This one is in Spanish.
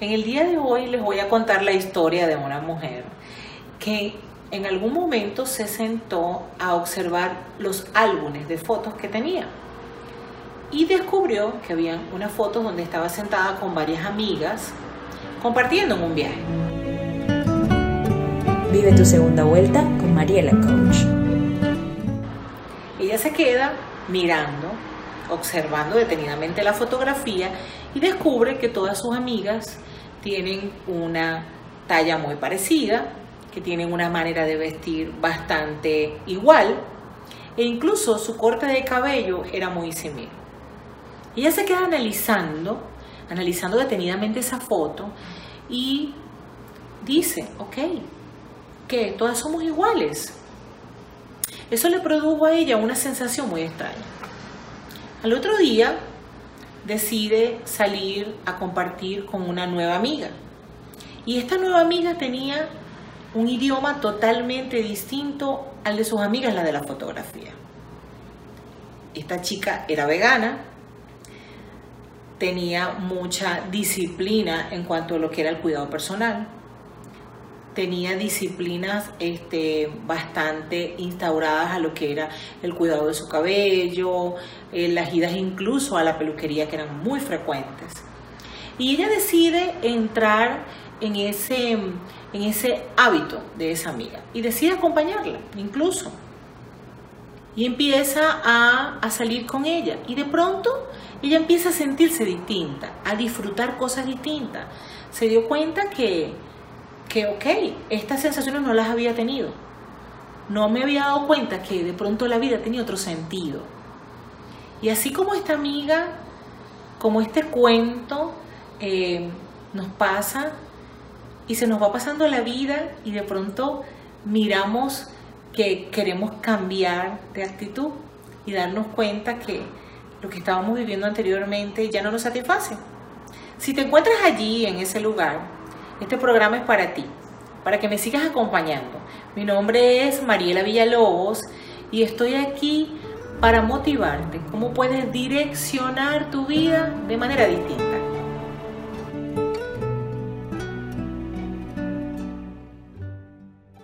En el día de hoy les voy a contar la historia de una mujer que en algún momento se sentó a observar los álbumes de fotos que tenía y descubrió que había unas fotos donde estaba sentada con varias amigas compartiendo en un viaje. Vive tu segunda vuelta con Mariela Coach. Ella se queda mirando, observando detenidamente la fotografía y descubre que todas sus amigas tienen una talla muy parecida, que tienen una manera de vestir bastante igual e incluso su corte de cabello era muy similar. Ella se queda analizando, analizando detenidamente esa foto y dice, ok, que todas somos iguales. Eso le produjo a ella una sensación muy extraña. Al otro día decide salir a compartir con una nueva amiga. Y esta nueva amiga tenía un idioma totalmente distinto al de sus amigas, la de la fotografía. Esta chica era vegana, tenía mucha disciplina en cuanto a lo que era el cuidado personal, tenía disciplinas este, bastante instauradas a lo que era el cuidado de su cabello, eh, las idas incluso a la peluquería que eran muy frecuentes. Y ella decide entrar en ese, en ese hábito de esa amiga y decide acompañarla incluso. Y empieza a, a salir con ella. Y de pronto ella empieza a sentirse distinta, a disfrutar cosas distintas. Se dio cuenta que, que, ok, estas sensaciones no las había tenido. No me había dado cuenta que de pronto la vida tenía otro sentido. Y así como esta amiga, como este cuento eh, nos pasa y se nos va pasando la vida y de pronto miramos que queremos cambiar de actitud y darnos cuenta que lo que estábamos viviendo anteriormente ya no nos satisface. Si te encuentras allí, en ese lugar, este programa es para ti, para que me sigas acompañando. Mi nombre es Mariela Villalobos y estoy aquí para motivarte cómo puedes direccionar tu vida de manera distinta.